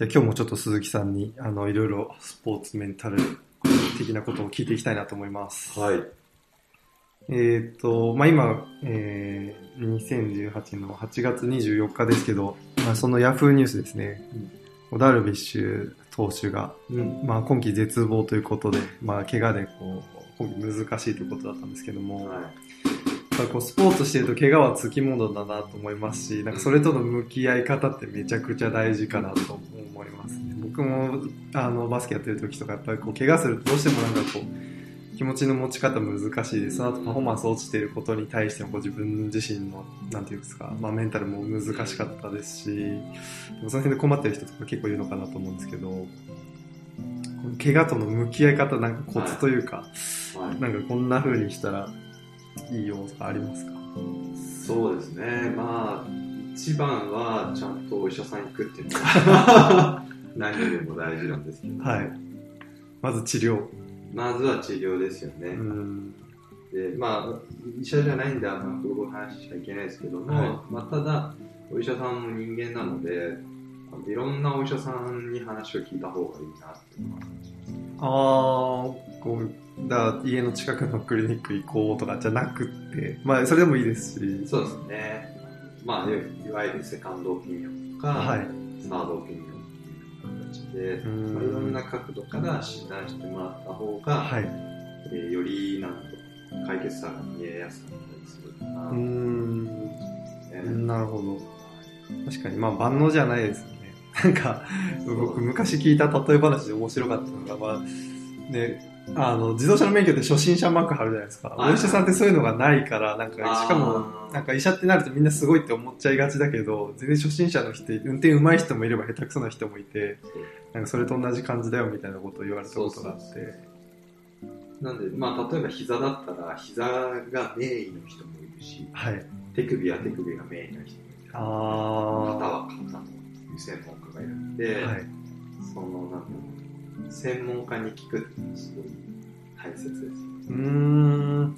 じゃあ今日もちょっと鈴木さんに、あの、いろいろスポーツメンタル的なことを聞いていきたいなと思います。はい。えっ、と、まあ、今、えー、2018年の8月24日ですけど、まあ、そのヤフーニュースですね、ダルビッシュ投手が、うん。まあ、今季絶望ということで、まあ、怪我でこう、今季難しいということだったんですけども、はい。やっぱこうスポーツしてると怪我はつきものだなと思いますし、なんかそれとの向き合い方ってめちゃくちゃ大事かなと思。僕もあのバスケやってる時とかやっぱりこう怪我するとどうしてもなんかこう気持ちの持ち方難しいです。その後パフォーマンス落ちてることに対してもこう自分自身のなんていうんですか、まあメンタルも難しかったですし、その辺で困ってる人とか結構いるのかなと思うんですけど、怪我との向き合い方なんかコツというか、はい。なんかこんな風にしたらいいよとかありますか？そうですね。まあ、一番はちゃんとお医者さん行くっていうのが何よりも大事なんですけど、はい。まず治療。まずは治療ですよね。うん。で、まあ、医者じゃないんで、あんまこう話しちゃいけないですけども、はまあ、ただ、お医者さんも人間なので、いろんなお医者さんに話を聞いた方がいいなっていうのはあー、こう、だ家の近くのクリニック行こうとかじゃなくって、まあそれでもいいですし、そうですね。まあ、いいわゆるセカンドオピニオンとか、はい。サードオピニオン形で、いろんな角度から診断してもらった方が、はい。えーよりなんと解決策が見えやすかったりするかなうーん。ねなるほど。確かに、まあ万能じゃないですよね。なんか、僕昔聞いた例え話で面白かったのが、まあ、ね、あの、自動車の免許って初心者マーク貼るじゃないですか。はいお医者さんってそういうのがないから、なんか、しかも、なんか医者ってなるとみんなすごいって思っちゃいがちだけど、全然初心者の人、運転上手い人もいれば下手くそな人もいて、なんかそれと同じ感じだよみたいなことを言われたことがあっそうて。なんで、まあ、例えば膝だったら、膝がメインの人もいるし、はい。手首は手首がメインの人もいる。肩あは肩の専門家がいるんで、ー。はい。その、なんだろう、専門家に聞くっていうのはすごい大切です。うん。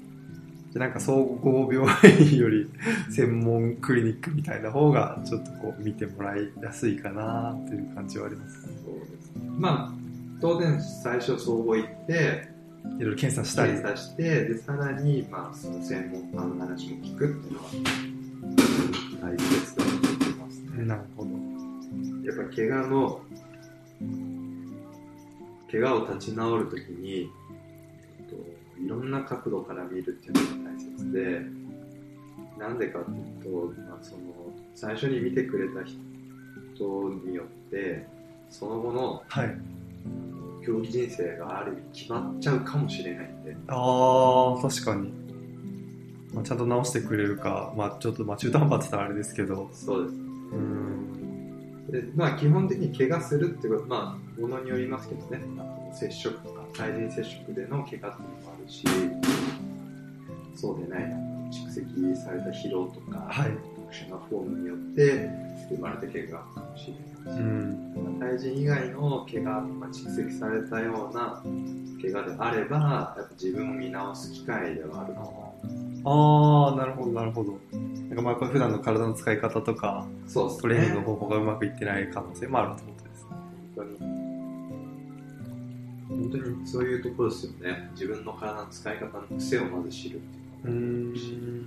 じゃあなんか総合病院より専門クリニックみたいな方がちょっとこう見てもらいやすいかなっていう感じはありますね。そうですね。まあ、当然最初総合行って、いろいろ検査したり。検査して、で、さらに、まあ、その専門家の話も聞くっていうのは大切だと思いますね。なるほど。やっぱ怪我の、怪我を立ち直るときに、えっと、いろんな角度から見るっていうのが大切で、なんでかっていうと、まあ、その、最初に見てくれた人によって、その後のはい。競技人生がある意味決まっちゃうかもしれないんで、ああ、確かに。まあ、ちゃんと直してくれるか、まあちょっとまあ中途半端って言ったらあれですけど、そうです。うん。でまあ、基本的に怪我するってことまあ、ものによりますけどね、あの接触とか、対人接触での怪我っていうのもあるし、そうでない、蓄積された疲労とか、はい。特殊なフォームによって生まれた怪我かもしれないし、うん。まあ対人以外の怪我、まあ、蓄積されたような怪我であれば、やっぱ自分を見直す機会ではあるかな。ああ、なるほど、なるほど。なんかまあこれ普段の体の使い方とか、そうですね。トレーニングの方法がうまくいってない可能性もあるってことですね。本当に本当にそういうところですよね自分の体の使い方の癖をまず知るっていう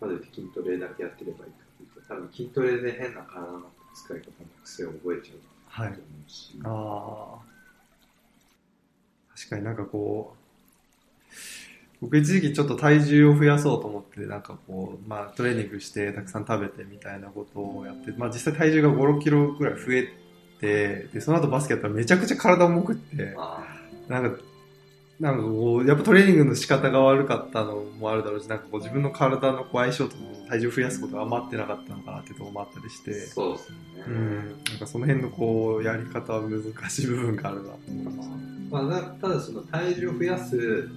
まで筋トレだけやってればいいかっていうと多分筋トレで変な体の使い方の癖を覚えちゃうはいと思うし、ああ。確かになんかこう、僕一時期ちょっと体重を増やそうと思って、なんかこう、まあトレーニングしてたくさん食べてみたいなことをやって、まあ実際体重が5、6キロぐらい増えて、で、その後バスケやったらめちゃくちゃ体重くって、あなんか、なんかこう、やっぱトレーニングの仕方が悪かったのもあるだろうし、なんかこう自分の体の相性と体重増やすことが余ってなかったのかなっていうところもあったりして、ーそうですね、うん、なんかその辺のこう、やり方は難しい部分があるなと思います。まあ、だただその体重を増やす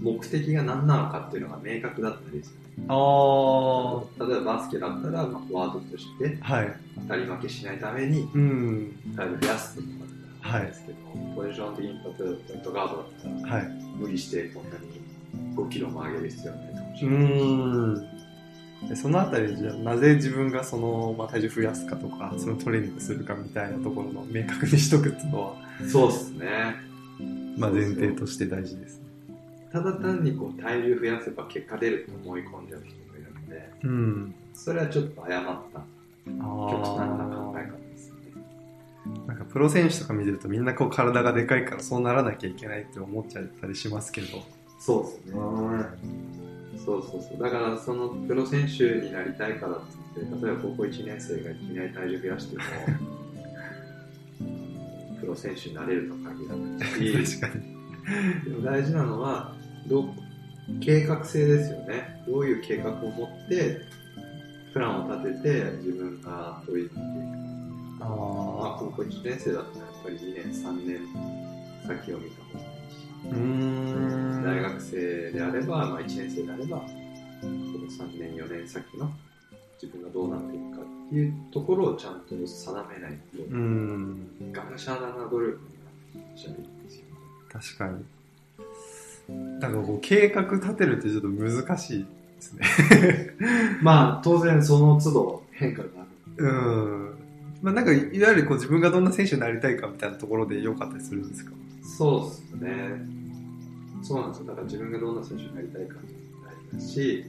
目的が何なのかっていうのが明確だったりする。あ例えばバスケだったら、まあ、フォワードとしてあ、はい。当たり負けしないためにうん、体重増やすっていうのがあるんですけど、ポジション的に例えばポイントガードだったらはい。無理してこんなに5キロも上げる必要はないかもしうれないでそのあたりじゃなぜ自分がその、まあ、体重増やすかとかそのトレーニングするかみたいなところの明確にしとくっていうのは、そうですね。まあ、前提として大事ですねただ単にこう体重増やせば結果出ると思い込んじゃう人もいるので、うんそれはちょっと誤った極端な考え方ですよね。なんかプロ選手とか見てるとみんなこう体がでかいからそうならなきゃいけないって思っちゃったりしますけどそうですね。そうそうそう。だからそのプロ選手になりたいからって例えば高校1年生がいきなり体重増やしても、プロ選手になれるとは限らないし、確かにでも大事なのはどう計画性ですよね。どういう計画を持ってプランを立てて自分が取り組んでいくまあ、あ高校1年生だったらやっぱり2年3年先を見た方がいいし。うーん。大学生であれば、まあ、1年生であればこの3年4年先の自分がどうなっていくかっていうところをちゃんと定めないと、うーん。がむしゃらな努力になっちゃうんですよね。確かにだからこう計画立てるってちょっと難しいですね。まあ当然その都度変化がある。うん。まあなんかいわゆるこう自分がどんな選手になりたいかみたいなところで良かったりするんですか？そうですね。そうなんですよ。だから自分がどんな選手になりたいか大事だし、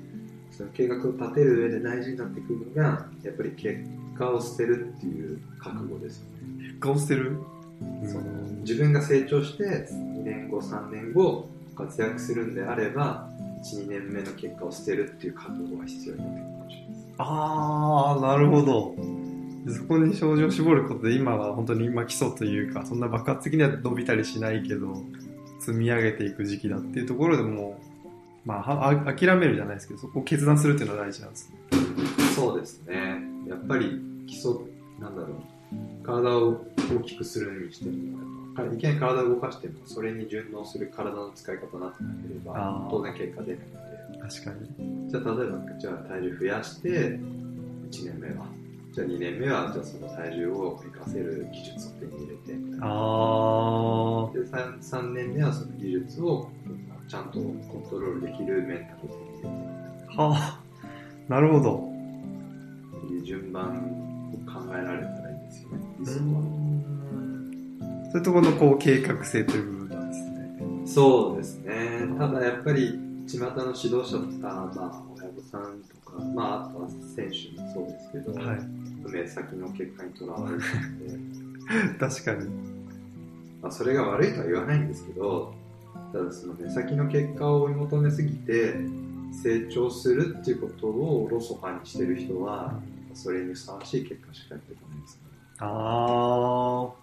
その計画を立てる上で大事になってくるのが、やっぱり結果を捨てるっていう覚悟ですよね。結果を捨てる？その自分が成長して2年後、3年後活躍するんであれば、1、2年目の結果を捨てるっていう覚悟が必要になってくるかもしれないです。ああなるほどそこに症状を絞ることで今は本当に今基礎というかそんな爆発的には伸びたりしないけど積み上げていく時期だっていうところでもまあはあ諦めるじゃないですけどそこを決断するっていうのは大事なんですねそうですね。やっぱり基礎、なんだろう、体を大きくするにしても、やっぱいきなり体を動かしても、それに順応する体の使い方になってなければ当然結果出ないので、確かに。じゃあ例えば、じゃあ体重増やして、1年目は、じゃあ2年目は、じゃあその体重を活かせる技術を手に入れて、みたいな。あで 3, 3年目はその技術をちゃんとコントロールできるメンタルを手に入れて、あはあ。なるほど。順番を考えられたですよ。そういうところのこう計画性という部分なんですねそうですね。ただやっぱり、巷の指導者とか、まあ、親御さんとか、まあ、あとは選手もそうですけど、はい目先の結果にとらわれてるので、確かにまあ、それが悪いとは言わないんですけど、ただその目先の結果を追い求めすぎて、成長するっていうことをおろそかにしてる人は、それにふさわしい結果しかやってこないですね。ああ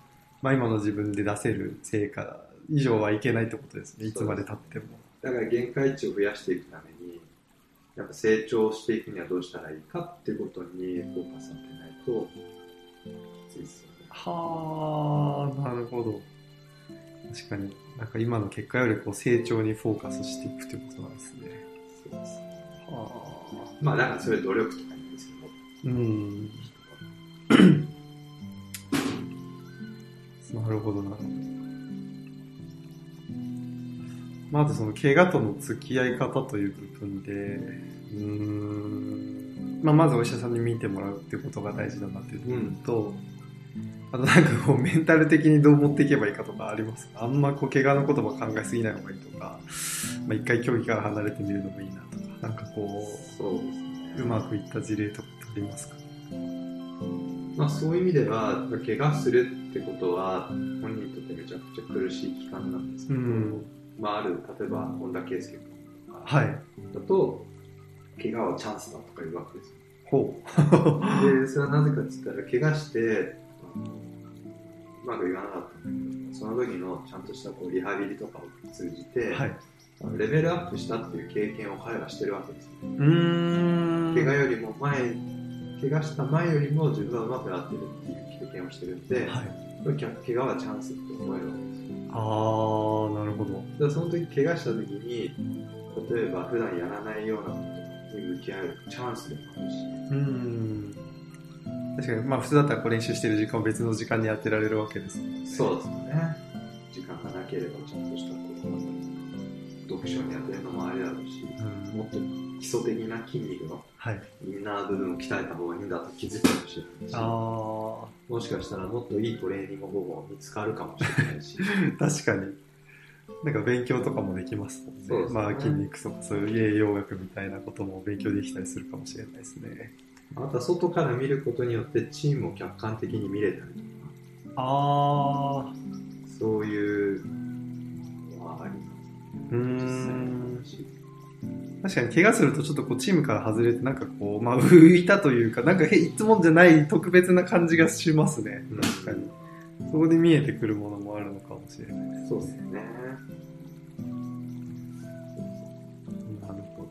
まあ今の自分で出せる成果以上はいけないってことですね。いつまで経っても。だから限界値を増やしていくために、やっぱ成長していくにはどうしたらいいかっていうことにフォーカス当てないと、きついですよね。はあなるほど。確かに。なんか今の結果よりこう成長にフォーカスしていくってことなんですね。そうです。はまあだからそれ努力とか言うんですけど、うんなるほどな。るほどまあ、あとその怪我との付き合い方という部分で、うーん、まあ、まずお医者さんに見てもらうってことが大事だなっていう部分と、あとなんかこうメンタル的にどう持っていけばいいかとかありますか？あんまこう怪我のことも考えすぎない方がいいとか、まあ、一回競技から離れてみるのもいいなとか、なんかこそうですね。う、うまくいった事例とかありますか？まあそういう意味では、怪我するってことは、本人にとってめちゃくちゃ苦しい期間なんですけど、うんまあある、例えば本田圭佑君とかはい。だと、怪我はチャンスだとか言うわけですよ。ほで、それはなぜかって言ったら、怪我して、あのうまくいかなかったんだけど、その時のちゃんとしたこうリハビリとかを通じて、う。はい。レベルアップしたっていう経験を彼はしてるわけですよ。うーん。怪我よりも前、怪我した前よりも自分は上手くなってるっていう経験をしてるんで、はい。怪我はチャンスって思えるわけですよ。あー、なるほど。その時怪我した時に、例えば普段やらないようなことに向き合えるチャンスでもあるし、うーん。確かに、まあ普通だったらこう練習してる時間を別の時間にやってられるわけですもんね。そうですね。時間がなければちゃんとしたこう、読書に当てるのもありだろうし、うん。もっと基礎的な筋肉のはい。インナー部分を鍛えた方がいいんだと気づくかもしれないし、あもしかしたらもっといいトレーニング方法見つかるかもしれないし、あ、確かに。なんか勉強とかもできますもんね。まあ筋肉とかそういう栄養学みたいなことも勉強できたりするかもしれないですね。あとは外から見ることによってチームを客観的に見れたりとか、ああ、そういうのはあります。確かに怪我するとちょっとこうチームから外れてなんかこう、まあ浮いたというか、なんかへいつもじゃない特別な感じがしますね。うん確かに。そこで見えてくるものもあるのかもしれないです。そうですね。なるほ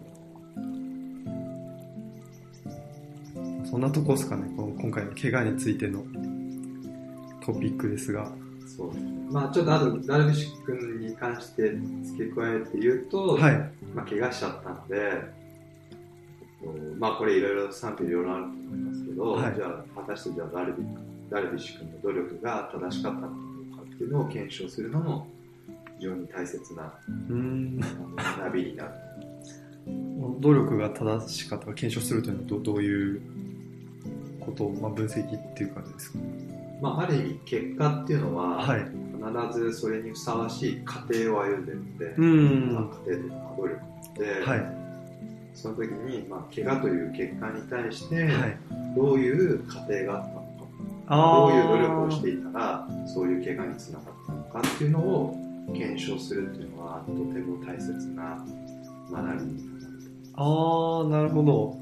ど。そんなとこですかね、この今回の怪我についてのトピックですが。そう。まあちょっとあと、ダルビッシュ君に関して付け加えて言うと、はい。まあ怪我しちゃったので、えっとまあこれいろいろ賛否いろいろあると思いますけど、はいじゃあ果たしてじゃあダルビダルビッシュ君の努力が正しかったのかっていうのを検証するのも非常に大切な学びになる。努力が正しかったか検証するというのはどどういうことを、まあ、分析っていう感じですか？まあある意味結果っていうのは、はい。必ずそれにふさわしい過程を歩んでるので、うんまあ、過程というのは努力で、はい。その時に、まあ、怪我という結果に対して、はい。どういう過程があったのか、あどういう努力をしていたら、そういう怪我につながったのかっていうのを検証するっていうのは、とても大切な学びになる。ああ、なるほど。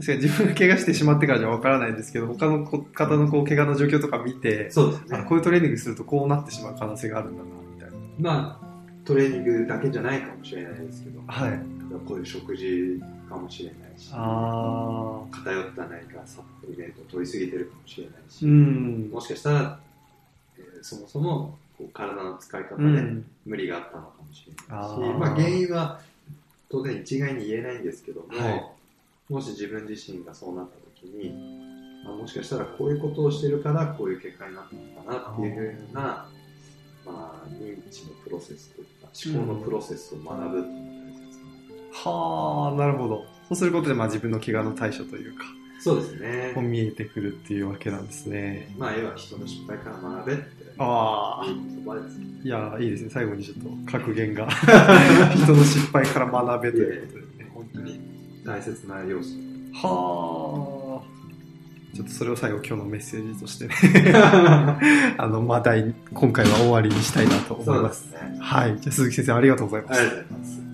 確かに自分が怪我してしまってからじゃわからないんですけど、他のこ方のこう怪我の状況とか見て、そうですね。あこういうトレーニングするとこうなってしまう可能性があるんだな、みたいな。まあ、トレーニングだけじゃないかもしれないですけど、はい。こういう食事かもしれないし、ああ。偏った何かサプリメントを取りすぎてるかもしれないし、うん。もしかしたら、えーそもそもこう体の使い方でうん。無理があったのかもしれないし、あーまあ、原因は当然一概に言えないんですけども、はいもし自分自身がそうなった時に、まあ、もしかしたらこういうことをしてるからこういう結果になったのかなっていうような、まあ、認知のプロセスというか思考のプロセスを学ぶっていうのが大切なはあ、なるほど。そうすることで、まあ自分の怪我の対処というか、そうですねこう。見えてくるっていうわけなんですね。まあ、要は人の失敗から学べってああ。いや、いいですね。最後にちょっと格言が。人の失敗から学べということで大切な要素。はあ。ちょっとそれを最後今日のメッセージとしてね。あの、まあ、第、今回は終わりにしたいなと思います。ね。はい。じゃあ鈴木先生ありがとうございましたありがとうございます。